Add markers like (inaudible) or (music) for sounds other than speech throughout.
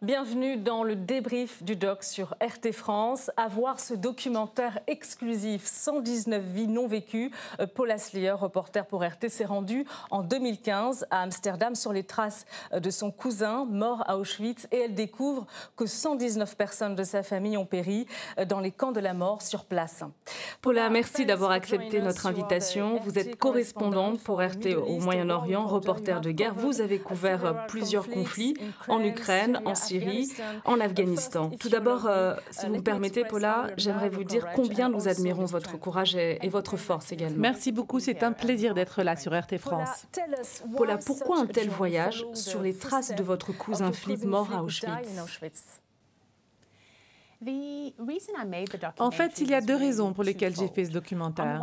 Bienvenue dans le débrief du doc sur RT France. À voir ce documentaire exclusif 119 vies non vécues. Euh, Paul Aslier, reporter pour RT, s'est rendu en 2015 à Amsterdam sur les traces euh, de son cousin mort à Auschwitz et elle découvre que 119 personnes de sa famille ont péri euh, dans les camps de la mort sur place. Paula, merci d'avoir accepté notre invitation. Vous êtes correspondante pour RT au Moyen-Orient, reporter de guerre. Vous avez couvert plusieurs conflits en Ukraine, en Syrie en Afghanistan. Tout d'abord, euh, si vous me permettez, Paula, j'aimerais vous dire combien nous admirons votre courage et, et votre force également. Merci beaucoup, c'est un plaisir d'être là sur RT France. Paula, pourquoi un tel voyage sur les traces de votre cousin Philippe mort à Auschwitz? En fait, il y a deux raisons pour lesquelles j'ai fait ce documentaire.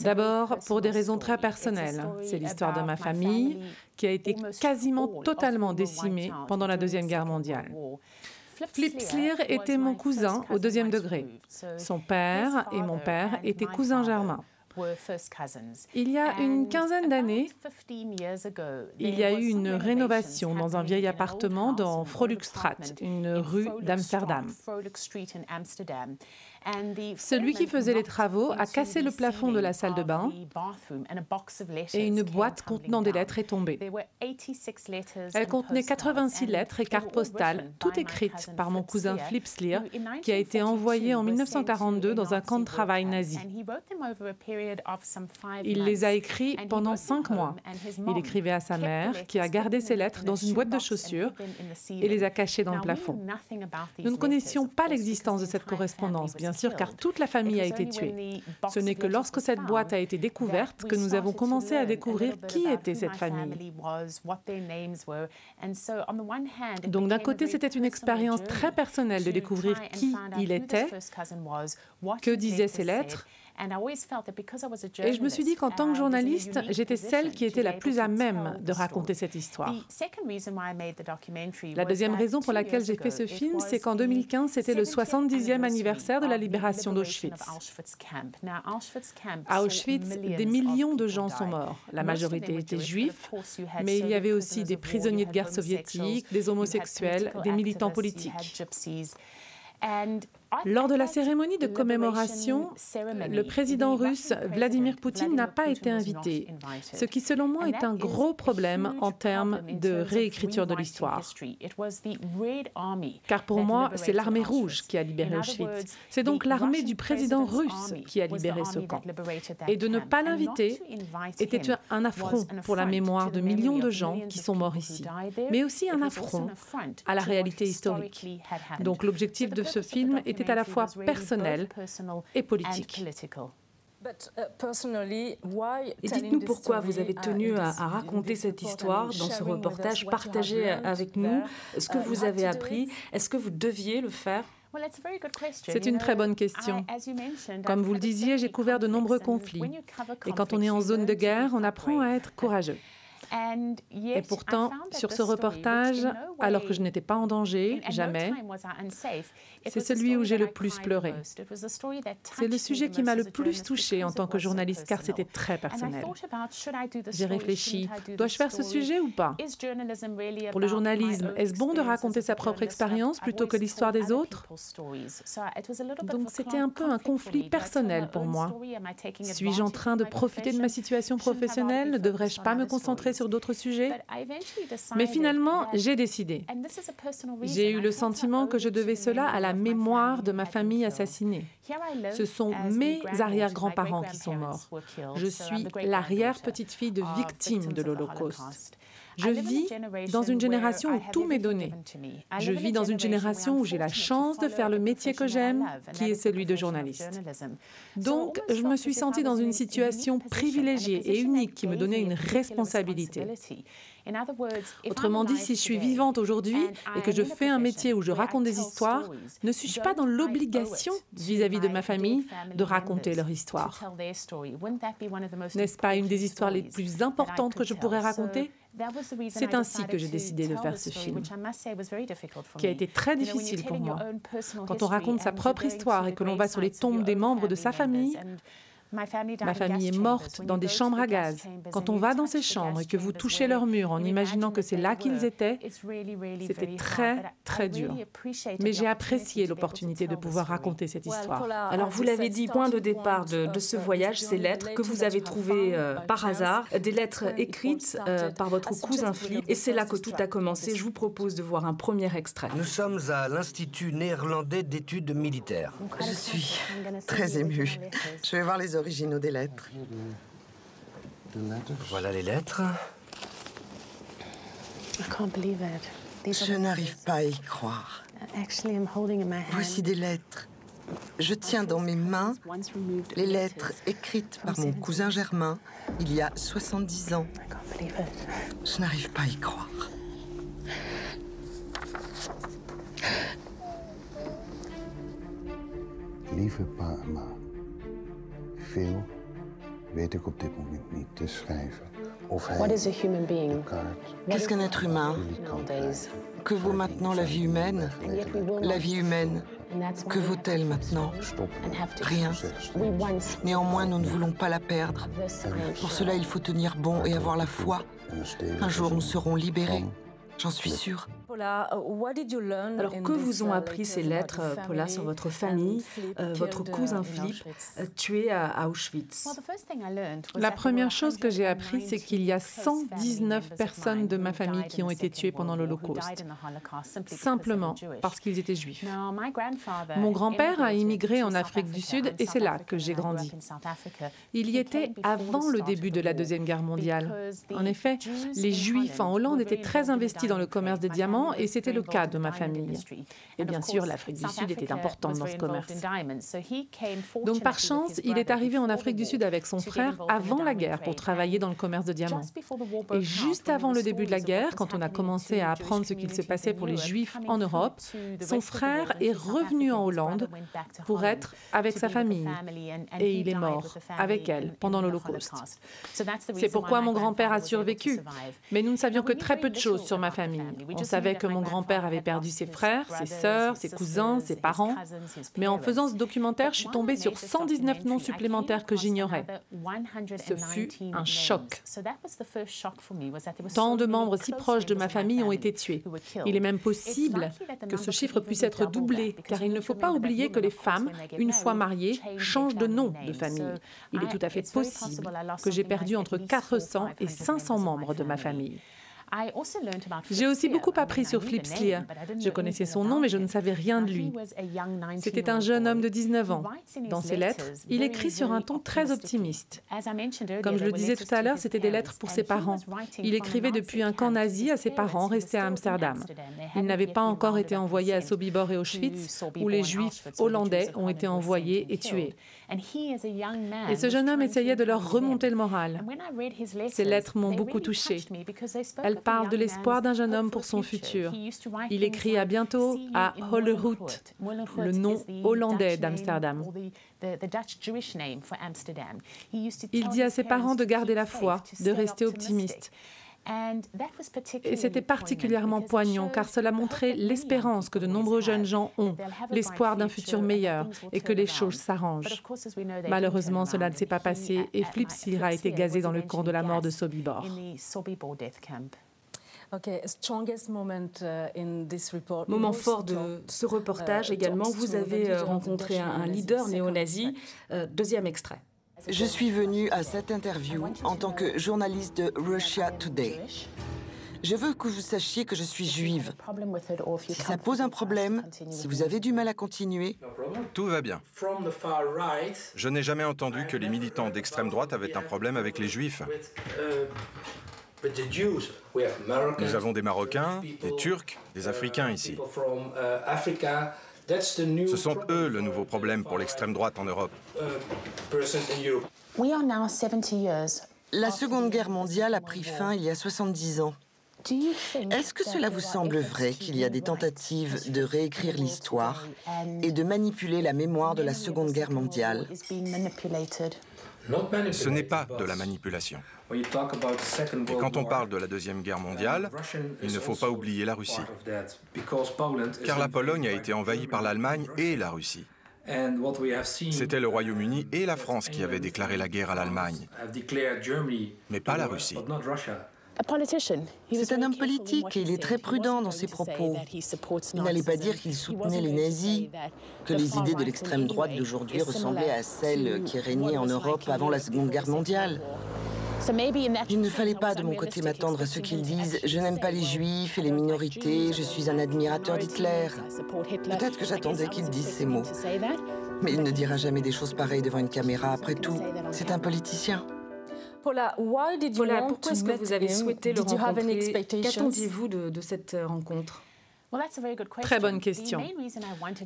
D'abord, pour des raisons très personnelles. C'est l'histoire de ma famille qui a été quasiment totalement décimée pendant la Deuxième Guerre mondiale. Flip Sleer était mon cousin au deuxième degré. Son père et mon père étaient cousins germains. Il y a une quinzaine d'années, il y a eu une rénovation dans un vieil appartement dans Frolukstraat, une rue d'Amsterdam. Celui qui faisait les travaux a cassé le plafond de la salle de bain et une boîte contenant des lettres est tombée. Elle contenait 86 lettres et cartes postales, toutes écrites par mon cousin Flip Sleer, qui a été envoyé en 1942 dans un camp de travail nazi. Il les a écrits pendant cinq mois. Il écrivait à sa mère, qui a gardé ses lettres dans une boîte de chaussures et les a cachées dans le plafond. Nous ne connaissions pas l'existence de cette correspondance, bien sûr, car toute la famille a été tuée. Ce n'est que lorsque cette boîte a été découverte que nous avons commencé à découvrir qui était cette famille. Donc d'un côté, c'était une expérience très personnelle de découvrir qui il était, que disaient ses lettres, et je me suis dit qu'en tant que journaliste, j'étais celle qui était la plus à même de raconter cette histoire. La deuxième raison pour laquelle j'ai fait ce film, c'est qu'en 2015, c'était le 70e anniversaire de la libération d'Auschwitz. À Auschwitz, des millions de gens sont morts. La majorité étaient juifs, mais il y avait aussi des prisonniers de guerre soviétiques, des homosexuels, des militants politiques. Lors de la cérémonie de commémoration, le président russe Vladimir Poutine n'a pas été invité, ce qui selon moi est un gros problème en termes de réécriture de l'histoire. Car pour moi, c'est l'armée rouge qui a libéré Auschwitz. C'est donc l'armée du président russe qui a libéré ce camp. Et de ne pas l'inviter était un affront pour la mémoire de millions de gens qui sont morts ici, mais aussi un affront à la réalité historique. Donc l'objectif de ce film est était à la fois personnel et politique. Et dites-nous pourquoi vous avez tenu à, raconter cette histoire dans ce reportage, partagé avec nous ce que vous avez appris. Est-ce que vous deviez le faire? C'est une très bonne question. Comme vous le disiez, j'ai couvert de nombreux conflits. Et quand on est en zone de guerre, on apprend à être courageux. Et pourtant, sur ce reportage, alors que je n'étais pas en danger, jamais, c'est celui où j'ai le plus pleuré. C'est le sujet qui m'a le plus touché en tant que journaliste, car c'était très personnel. J'ai réfléchi, dois-je faire ce sujet ou pas? Pour le journalisme, est-ce bon de raconter sa propre expérience plutôt que l'histoire des autres? Donc c'était un peu un conflit personnel pour moi? Suis-je en train de profiter de ma situation professionnelle? Ne devrais-je pas me concentrer sur d'autres sujets. Mais finalement, j'ai décidé. J'ai eu le sentiment que je devais cela à la mémoire de ma famille assassinée. Ce sont mes arrière-grands-parents qui sont morts. Je suis l'arrière-petite-fille de victimes de l'Holocauste. Je vis dans une génération où tout m'est donné. Je vis dans une génération où j'ai la chance de faire le métier que j'aime, qui est celui de journaliste. Donc, je me suis sentie dans une situation privilégiée et unique qui me donnait une responsabilité. Autrement dit, si je suis vivante aujourd'hui et que je fais un métier où je raconte des histoires, ne suis-je pas dans l'obligation vis-à-vis de ma famille de raconter leur histoire? N'est-ce pas une des histoires les plus importantes que je pourrais raconter c'est ainsi que j'ai décidé de faire ce film, qui a été très difficile pour moi. Quand on raconte sa propre histoire et que l'on va sur les tombes des membres de sa famille, Ma famille est morte dans des chambres à gaz. Quand on va dans ces chambres et que vous touchez leurs murs en imaginant que c'est là qu'ils étaient, c'était très, très dur. Mais j'ai apprécié l'opportunité de pouvoir raconter cette histoire. Alors, vous l'avez dit, point de départ de, ce voyage, ces lettres que vous avez trouvées euh, par hasard, des lettres écrites euh, par votre cousin Flip. Et c'est là que tout a commencé. Je vous propose de voir un premier extrait. Nous sommes à l'Institut néerlandais d'études militaires. Je suis très émue. Je vais voir les originaux des lettres. Voilà les lettres. Je n'arrive pas à y croire. Voici des lettres. Je tiens dans mes mains les lettres écrites par mon cousin Germain il y a 70 ans. Je n'arrive pas à y croire. Lieve veel weet ik op dit moment niet te schrijven. Qu'est-ce qu'un être humain? Que vaut maintenant la vie humaine? La vie humaine, que vaut-elle maintenant? Rien. Néanmoins, nous ne voulons pas la perdre. Pour cela, il faut tenir bon et avoir la foi. Un jour, nous serons libérés. J'en suis sûre. Uh, Alors, que vous ont appris ces lettres, Paula, sur votre famille, euh, votre cousin Philippe, euh, tué à Auschwitz La première chose que j'ai appris, c'est qu'il y a 119 personnes de ma famille qui ont été tuées pendant l'Holocauste, simplement parce qu'ils étaient juifs. Mon grand-père a immigré en Afrique du Sud et c'est là que j'ai grandi. Il y était avant le début de la Deuxième Guerre mondiale. En effet, les Juifs en Hollande étaient très investis dans le commerce des diamants et c'était le cas de ma famille. Et bien sûr, l'Afrique du Sud était importante dans ce commerce. Donc par chance, il est arrivé en Afrique du Sud avec son frère avant la guerre pour travailler dans le commerce de diamants. Et juste avant le début de la guerre, quand on a commencé à apprendre ce qu'il se passait pour les Juifs en Europe, son frère est revenu en Hollande pour être avec sa famille. Et il est mort avec elle pendant l'Holocauste. C'est pourquoi mon grand-père a survécu. Mais nous ne savions que très peu de choses sur ma famille. On savait que mon grand-père avait perdu ses frères, ses sœurs, ses cousins, ses parents. Mais en faisant ce documentaire, je suis tombée sur 119 noms supplémentaires que j'ignorais. Ce fut un choc. Tant de membres si proches de ma famille ont été tués. Il est même possible que ce chiffre puisse être doublé, car il ne faut pas oublier que les femmes, une fois mariées, changent de nom de famille. Il est tout à fait possible que j'ai perdu entre 400 et 500 membres de ma famille. J'ai aussi beaucoup appris sur Flip Sleer. Je connaissais son nom, mais je ne savais rien de lui. C'était un jeune homme de 19 ans. Dans ses lettres, il écrit sur un ton très optimiste. Comme je le disais tout à l'heure, c'était des lettres pour ses parents. Il écrivait depuis un camp nazi à ses parents restés à Amsterdam. Il n'avait pas encore été envoyé à Sobibor et Auschwitz, où les Juifs hollandais ont été envoyés et tués. Et ce jeune homme essayait de leur remonter le moral. Ces lettres m'ont beaucoup touchée. Elles parlent de l'espoir d'un jeune homme pour son futur. Il écrit à bientôt à Hollerhout, le nom hollandais d'Amsterdam. Il dit à ses parents de garder la foi, de rester optimiste. Et c'était particulièrement poignant car cela montrait l'espérance que de nombreux jeunes gens ont, l'espoir d'un futur meilleur et que les choses s'arrangent. Malheureusement, cela ne s'est pas passé et Flip a été gazé dans le camp de la mort de Sobibor. Moment fort de ce reportage uh, également, vous avez euh, rencontré un leader néo-nazi. Euh, deuxième extrait. Je suis venue à cette interview en tant que journaliste de Russia Today. Je veux que vous sachiez que je suis juive. Si ça pose un problème, si vous avez du mal à continuer... Tout va bien. Je n'ai jamais entendu que les militants d'extrême droite avaient un problème avec les juifs. Nous avons des Marocains, des Turcs, des Africains ici. Ce sont eux le nouveau problème pour l'extrême droite en Europe. La Seconde Guerre mondiale a pris fin il y a 70 ans. Est-ce que cela vous semble vrai qu'il y a des tentatives de réécrire l'histoire et de manipuler la mémoire de la Seconde Guerre mondiale? Ce n'est pas de la manipulation. Et quand on parle de la Deuxième Guerre mondiale, il ne faut pas oublier la Russie. Car la Pologne a été envahie par l'Allemagne et la Russie. C'était le Royaume-Uni et la France qui avaient déclaré la guerre à l'Allemagne, mais pas la Russie. C'est un homme politique et il est très prudent dans ses propos. Il n'allait pas dire qu'il soutenait les nazis, que les idées de l'extrême droite d'aujourd'hui ressemblaient à celles qui régnaient en Europe avant la Seconde Guerre mondiale. Il ne fallait pas de mon côté m'attendre à ce qu'ils disent « je n'aime pas les juifs et les minorités, je suis un admirateur d'Hitler ». Peut-être que j'attendais qu'il dise ces mots. Mais il ne dira jamais des choses pareilles devant une caméra. Après tout, c'est un politicien. Paula, pourquoi est-ce que vous avez souhaité le rencontrer? Qu'attendiez-vous de, de cette euh, rencontre? Très bonne question.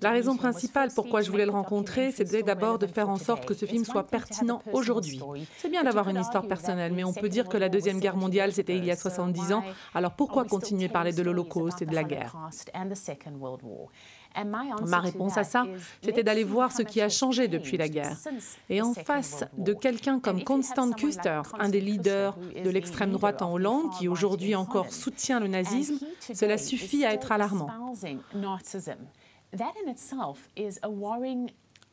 La raison principale pourquoi je voulais le rencontrer, c'était d'abord de faire en sorte que ce film soit pertinent aujourd'hui. C'est bien d'avoir une histoire personnelle, mais on peut dire que la Deuxième Guerre mondiale, c'était il y a 70 ans, alors pourquoi continuer à parler de l'Holocauste et de la guerre? Ma réponse à ça, c'était d'aller voir ce qui a changé depuis la guerre. Et en face de quelqu'un comme Constant Kuster, un des leaders de l'extrême droite en Hollande, qui aujourd'hui encore soutient le nazisme, cela suffit à être alarmant.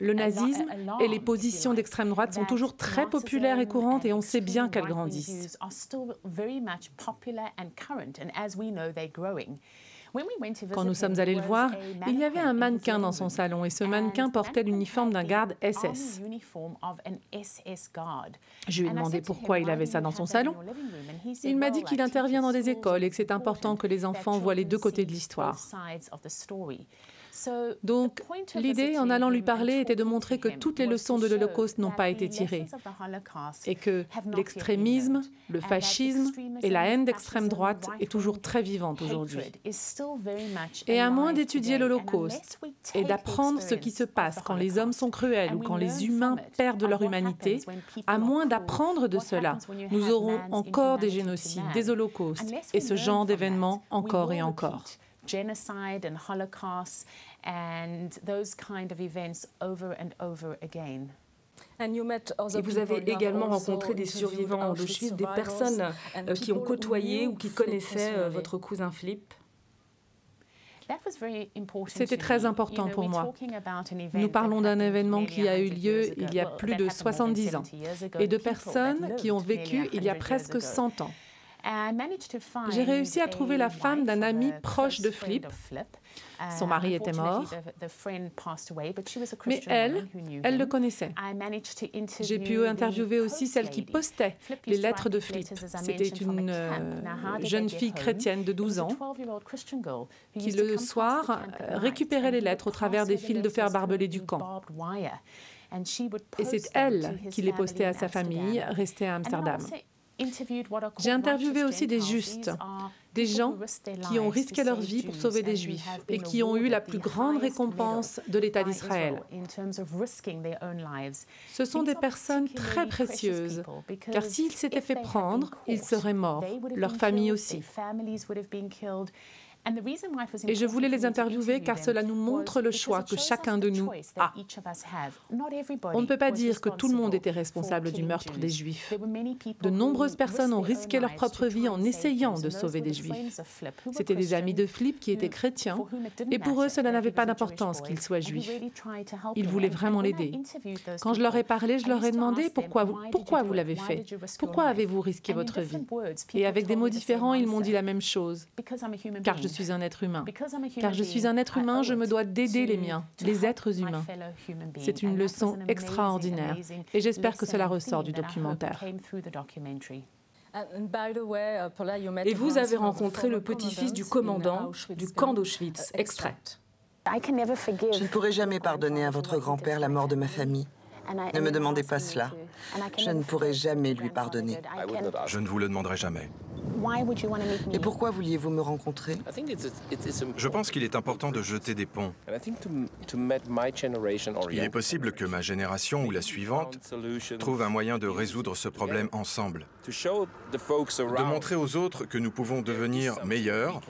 Le nazisme et les positions d'extrême droite sont toujours très populaires et courantes et on sait bien qu'elles grandissent. Quand nous sommes allés le voir, il y avait un mannequin dans son salon et ce mannequin portait l'uniforme d'un garde SS. Je lui ai demandé pourquoi il avait ça dans son salon? Il m'a dit qu'il intervient dans des écoles et que c'est important que les enfants voient les deux côtés de l'histoire. Donc, l'idée en allant lui parler était de montrer que toutes les leçons de l'Holocauste n'ont pas été tirées et que l'extrémisme, le fascisme et la haine d'extrême droite est toujours très vivante aujourd'hui. Et à moins d'étudier l'Holocauste et d'apprendre ce qui se passe quand les hommes sont cruels ou quand les humains perdent leur humanité, à moins d'apprendre de cela, nous aurons encore des génocides, des holocaustes et ce genre d'événements encore et encore. genocide and holocaust and those kind of events over and over again. Et vous avez également rencontré des survivants d'Auschwitz, des personnes euh, qui ont côtoyé ou qui connaissaient euh, votre cousin Philippe c'était très important pour moi. Nous parlons d'un événement qui a eu lieu il y a plus de 70 ans et de personnes qui ont vécu il y a presque 100 ans. J'ai réussi à trouver la femme d'un ami proche de Flip. Son mari était mort, mais elle, elle le connaissait. J'ai pu interviewer aussi celle qui postait les lettres de Flip. C'était une euh, jeune fille chrétienne de 12 ans qui, le soir, récupérait les lettres au travers des fils de fer barbelés du camp. Et c'est elle qui les postait à sa famille, restée à Amsterdam. J'ai interviewé aussi des justes, des gens qui ont risqué leur vie pour sauver des juifs et qui ont eu la plus grande récompense de l'État d'Israël. Ce sont des personnes très précieuses, car s'ils s'étaient fait prendre, ils seraient morts, leur famille aussi. Et je voulais les interviewer car cela nous montre le choix que chacun de nous a. On ne peut pas dire que tout le monde était responsable du meurtre des Juifs. De nombreuses personnes ont risqué leur propre vie en essayant de sauver des Juifs. C'était des amis de Flip qui étaient chrétiens et pour eux, cela n'avait pas d'importance qu'ils soient juifs. Ils voulaient vraiment l'aider. Quand je leur ai parlé, je leur ai demandé pourquoi vous, pourquoi vous l'avez fait, pourquoi avez-vous risqué votre vie? Et avec des mots différents, ils m'ont dit la même chose. Car je suis un être humain. Car je suis un être humain, je me dois d'aider les miens, les êtres humains. C'est une leçon extraordinaire et j'espère que cela ressort du documentaire. Et vous avez rencontré le petit-fils du commandant du camp d'Auschwitz, extrait. Je ne pourrai jamais pardonner à votre grand-père la mort de ma famille. Ne me demandez pas cela. Je ne pourrai jamais lui pardonner. Je ne vous le demanderai jamais. Et pourquoi vouliez-vous me rencontrer? Je pense qu'il est important de jeter des ponts. Il est possible que ma génération ou la suivante trouve un moyen de résoudre ce problème ensemble. De montrer aux autres que nous pouvons devenir meilleurs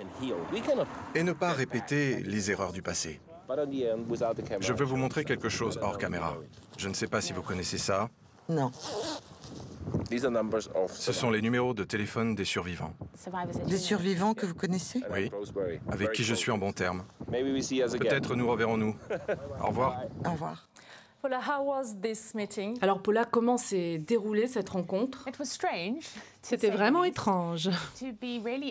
et ne pas répéter les erreurs du passé. Je veux vous montrer quelque chose hors caméra. Je ne sais pas si vous connaissez ça. Non. Ce sont les numéros de téléphone des survivants. Des survivants que vous connaissez Oui, avec qui je suis en bon terme. Peut-être nous reverrons-nous. (laughs) Au revoir. Au revoir. Alors Paula, comment s'est déroulée cette rencontre? C'était vraiment étrange.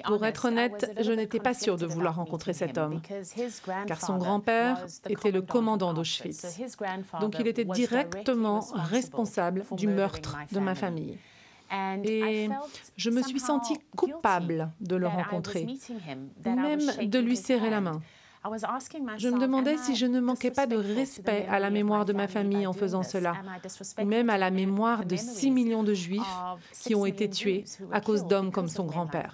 Pour être honnête, je n'étais pas sûre de vouloir rencontrer cet homme, car son grand-père était le commandant d'Auschwitz. Donc il était directement responsable du meurtre de ma famille. Et je me suis sentie coupable de le rencontrer, même de lui serrer la main. Je me demandais si je ne manquais pas de respect à la mémoire de ma famille en faisant cela, ou même à la mémoire de 6 millions de Juifs qui ont été tués à cause d'hommes comme son grand-père.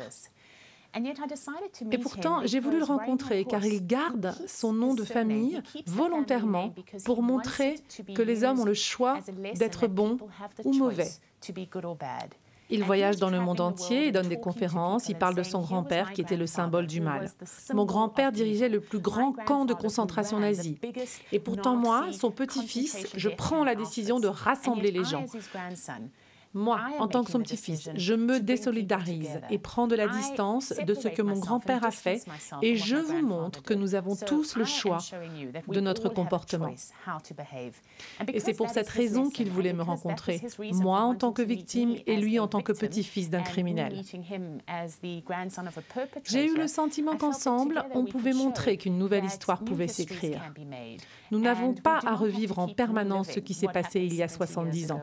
Et pourtant, j'ai voulu le rencontrer car il garde son nom de famille volontairement pour montrer que les hommes ont le choix d'être bons ou mauvais. Il voyage dans le monde entier et donne des conférences. Il parle de son grand-père qui était le symbole du mal. Mon grand-père dirigeait le plus grand camp de concentration nazi. Et pourtant, moi, son petit-fils, je prends la décision de rassembler les gens. Moi, en tant que son petit-fils, je me désolidarise et prends de la distance de ce que mon grand-père a fait et je vous montre que nous avons tous le choix de notre comportement. Et c'est pour cette raison qu'il voulait me rencontrer, moi en tant que victime et lui en tant que petit-fils d'un criminel. J'ai eu le sentiment qu'ensemble, on pouvait montrer qu'une nouvelle histoire pouvait s'écrire. Nous n'avons pas à revivre en permanence ce qui s'est passé il y a 70 ans.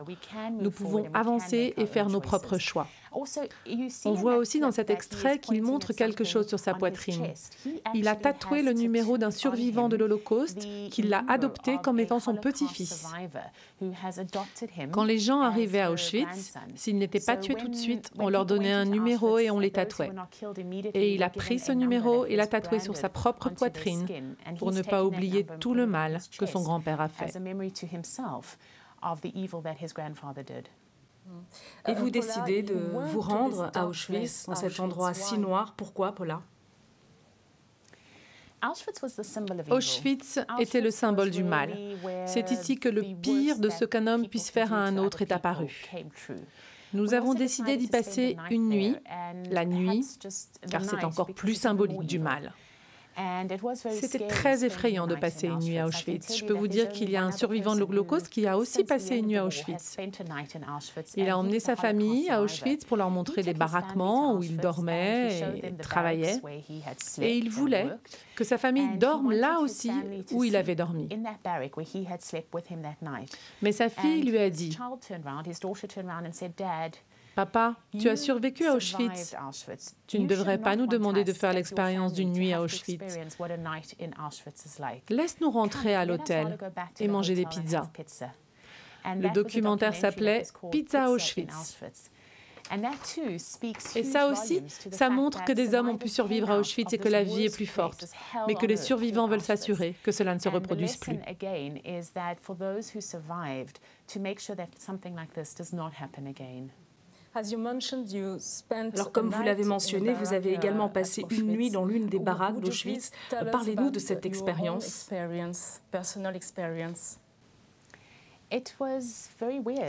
Nous pouvons avancer et faire nos propres choix. On voit aussi dans cet extrait qu'il montre quelque chose sur sa poitrine. Il a tatoué le numéro d'un survivant de l'Holocauste qu'il l'a adopté comme étant son petit-fils. Quand les gens arrivaient à Auschwitz, s'ils n'étaient pas tués tout de suite, on leur donnait un numéro et on les tatouait. Et il a pris ce numéro et l'a tatoué sur sa propre poitrine pour ne pas oublier tout le mal que son grand-père a fait. Et vous décidez de vous rendre à Auschwitz, dans cet endroit si noir. Pourquoi, Paula? Auschwitz était le symbole du mal. C'est ici que le pire de ce qu'un homme puisse faire à un autre est apparu. Nous avons décidé d'y passer une nuit, la nuit, car c'est encore plus symbolique du mal. C'était très effrayant de passer une nuit à Auschwitz. Je peux vous dire qu'il y a un survivant de l'Holocauste qui a aussi passé une nuit à Auschwitz. Il a emmené sa famille à Auschwitz pour leur montrer les baraquements où il dormait et travaillait. Et il voulait que sa famille dorme là aussi où il avait dormi. Mais sa fille lui a dit, Papa, tu as survécu à Auschwitz. Tu ne devrais pas nous demander de faire l'expérience d'une nuit à Auschwitz. Laisse-nous rentrer à l'hôtel et manger des pizzas. Le documentaire s'appelait Pizza Auschwitz. Et ça aussi, ça montre que des hommes ont pu survivre à Auschwitz et que la vie est plus forte, mais que les survivants veulent s'assurer que cela ne se reproduise plus. Alors, comme vous l'avez mentionné, vous avez également passé une nuit dans l'une des baraques d'Auschwitz. Parlez-nous de cette expérience.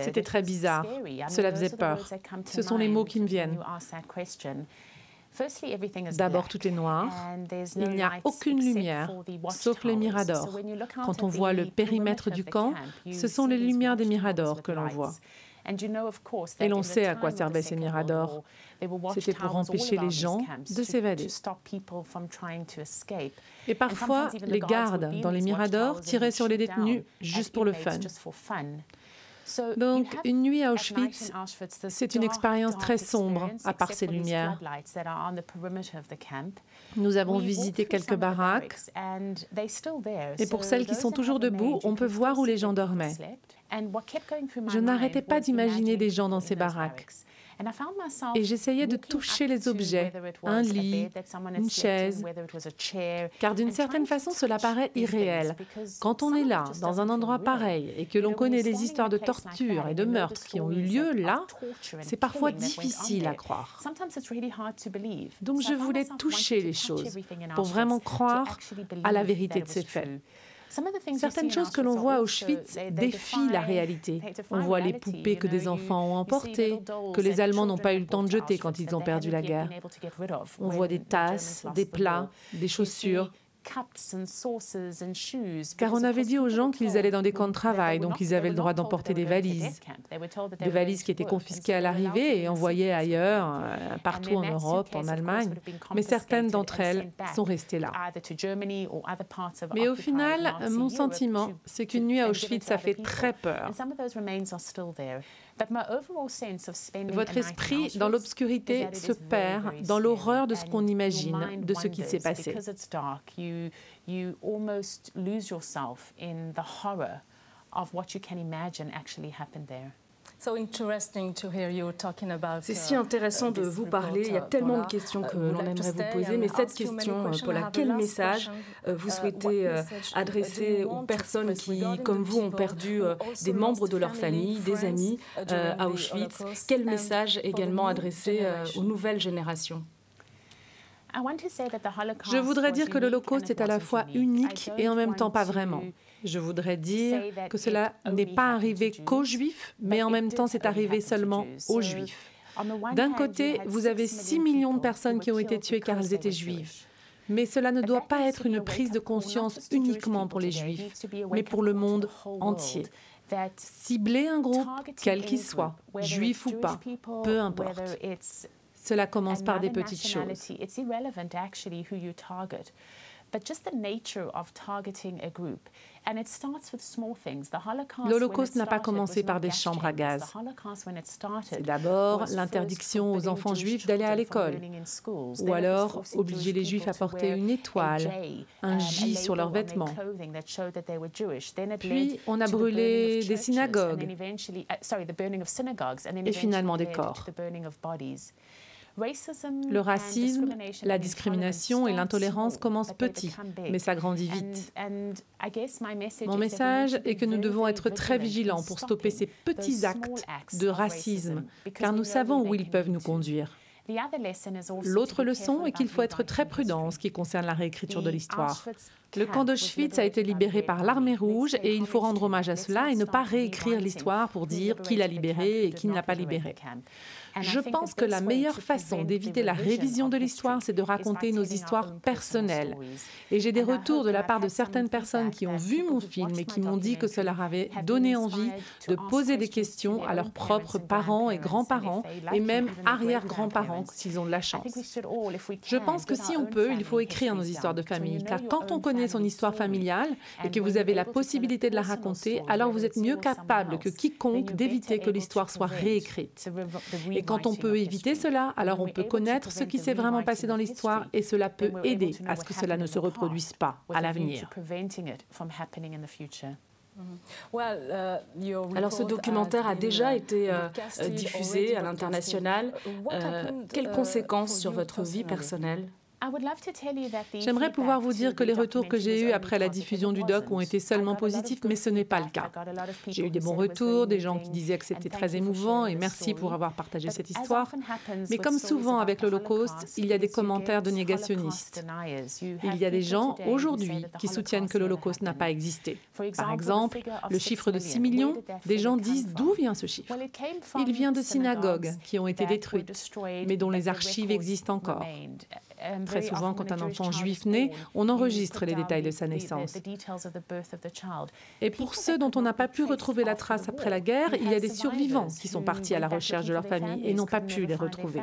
C'était très bizarre. Cela faisait peur. Ce sont les mots qui me viennent. D'abord, tout est noir. Il n'y a aucune lumière, sauf les miradors. Quand on voit le périmètre du camp, ce sont les lumières des miradors que l'on voit. Et l'on sait à quoi servaient ces miradors. C'était pour empêcher les gens de s'évader. Et parfois, les gardes dans les miradors tiraient sur les détenus juste pour le fun. Donc, une nuit à Auschwitz, c'est une expérience très sombre, à part ces lumières. Nous avons visité quelques baraques, et pour celles qui sont toujours debout, on peut voir où les gens dormaient. Je n'arrêtais pas d'imaginer des gens dans ces baraques. Et j'essayais de toucher les objets, un lit, une chaise, car d'une certaine façon, cela paraît irréel. Quand on est là, dans un endroit pareil, et que l'on connaît des histoires de torture et de meurtres qui ont eu lieu là, c'est parfois difficile à croire. Donc je voulais toucher les choses pour vraiment croire à la vérité de ces faits. Certaines choses que l'on voit à Auschwitz défient la réalité. On voit les poupées que des enfants ont emportées, que les Allemands n'ont pas eu le temps de jeter quand ils ont perdu la guerre. On voit des tasses, des plats, des chaussures, Car on avait dit aux gens qu'ils allaient dans des camps de travail, donc ils avaient le droit d'emporter des valises. Des valises qui étaient confisquées à l'arrivée et envoyées ailleurs, euh, partout en Europe, en Allemagne. Mais certaines d'entre elles sont restées là. Mais au final, mon sentiment, c'est qu'une nuit à Auschwitz, ça fait très peur. Votre esprit, dans l'obscurité, se perd dans l'horreur de ce qu'on imagine, de ce qui s'est passé. C'est si intéressant de vous parler. Il y a tellement de questions que l'on aimerait vous poser, mais cette question, Paula, quel message euh, vous uh, souhaitez euh, adresser aux personnes qui, comme vous, ont perdu euh, des membres de leur famille, des amis à Auschwitz? Quel message également adresser aux nouvelles générations? Je voudrais dire que l'Holocauste est à la fois unique et en même temps pas vraiment. Je voudrais dire que cela n'est pas arrivé qu'aux Juifs, mais en même temps c'est arrivé seulement aux Juifs. D'un côté, vous avez 6 millions de personnes qui ont été tuées car elles étaient juives. Mais cela ne doit pas être une prise de conscience uniquement pour les Juifs, mais pour le monde entier. Cibler un groupe, quel qu'il soit, juif ou pas, peu importe. Cela commence par des petites choses. L'Holocauste n'a pas commencé par des chambres à gaz. C'est d'abord l'interdiction aux enfants juifs d'aller à l'école, ou alors obliger les juifs à porter une étoile, un J sur leurs vêtements. Puis on a brûlé des synagogues. et finalement des corps. Le racisme, la discrimination et l'intolérance commencent petit, mais ça grandit vite. Mon message est que nous devons être très vigilants pour stopper ces petits actes de racisme, car nous savons où ils peuvent nous conduire. L'autre leçon est qu'il faut être très prudent en ce qui concerne la réécriture de l'histoire. Le camp d'Auschwitz a été libéré par l'armée rouge et il faut rendre hommage à cela et ne pas réécrire l'histoire pour dire qui l'a libéré et qui ne l'a pas libéré. Je pense que la meilleure façon d'éviter la révision de l'histoire, c'est de raconter nos histoires personnelles. Et j'ai des retours de la part de certaines personnes qui ont vu mon film et qui m'ont dit que cela leur avait donné envie de poser des questions à leurs propres parents et grands-parents et même arrière-grands-parents s'ils ont de la chance. Je pense que si on peut, il faut écrire nos histoires de famille, car quand on connaît son histoire familiale et que vous avez la possibilité de la raconter, alors vous êtes mieux capable que quiconque d'éviter que l'histoire soit réécrite quand on peut éviter cela, alors on peut connaître ce qui s'est vraiment passé dans l'histoire et cela peut aider à ce que cela ne se reproduise pas à l'avenir. Mm-hmm. Alors ce documentaire a déjà été euh, diffusé à l'international. Euh, quelles conséquences sur votre vie personnelle J'aimerais pouvoir vous dire que les retours que j'ai eus après la diffusion du doc ont été seulement positifs, mais ce n'est pas le cas. J'ai eu des bons retours, des gens qui disaient que c'était très émouvant et merci pour avoir partagé cette histoire. Mais comme souvent avec l'Holocauste, il y a des commentaires de négationnistes. Il y a des gens aujourd'hui qui soutiennent que l'Holocauste n'a pas existé. Par exemple, le chiffre de 6 millions, des gens disent d'où vient ce chiffre? Il vient de synagogues qui ont été détruites, mais dont les archives existent encore. Très souvent, quand un enfant juif naît, on enregistre les détails de sa naissance. Et pour ceux dont on n'a pas pu retrouver la trace après la guerre, il y a des survivants qui sont partis à la recherche de leur famille et n'ont pas pu les retrouver.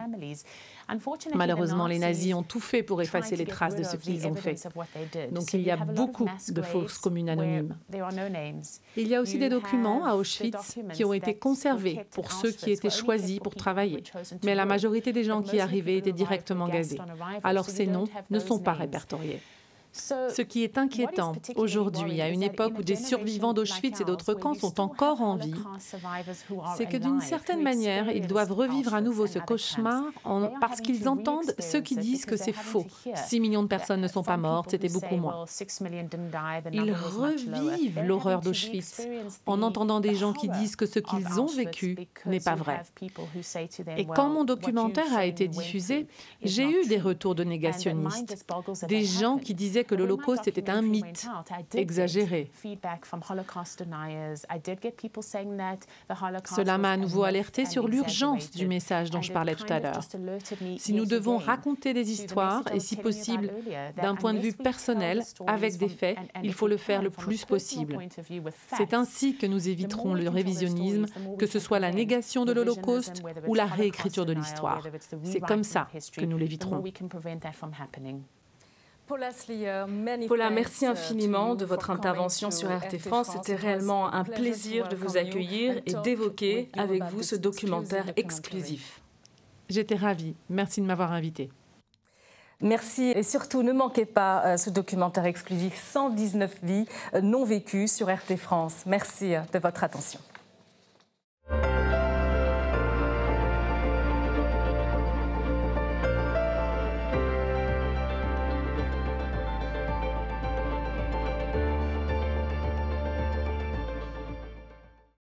Malheureusement, les nazis ont tout fait pour effacer les traces de ce qu'ils ont fait. Donc il y a beaucoup de fausses communes anonymes. Il y a aussi des documents à Auschwitz qui ont été conservés pour ceux qui étaient choisis pour travailler. Mais la majorité des gens qui arrivaient étaient directement gazés. Alors ces noms ne sont pas répertoriés. Ce qui est inquiétant aujourd'hui, à une époque où des survivants d'Auschwitz et d'autres camps sont encore en vie, c'est que d'une certaine manière, ils doivent revivre à nouveau ce cauchemar parce qu'ils entendent ceux qui disent que c'est faux. 6 millions de personnes ne sont pas mortes, c'était beaucoup moins. Ils revivent l'horreur d'Auschwitz en entendant des gens qui disent que ce qu'ils ont vécu n'est pas vrai. Et quand mon documentaire a été diffusé, j'ai eu des retours de négationnistes, des gens qui disaient disait que l'Holocauste était un mythe exagéré. Cela m'a à nouveau alerté sur l'urgence du message dont je parlais tout à l'heure. Si nous devons raconter des histoires, et si possible d'un point de vue personnel, avec des faits, il faut le faire le plus possible. C'est ainsi que nous éviterons le révisionnisme, que ce soit la négation de l'Holocauste ou la réécriture de l'histoire. C'est comme ça que nous l'éviterons. Paula, merci infiniment de votre intervention sur RT France. C'était réellement un plaisir de vous accueillir et d'évoquer avec vous ce documentaire exclusif. J'étais ravie. Merci de m'avoir invitée. Merci et surtout ne manquez pas euh, ce documentaire exclusif 119 vies euh, non vécues sur RT France. Merci euh, de votre attention.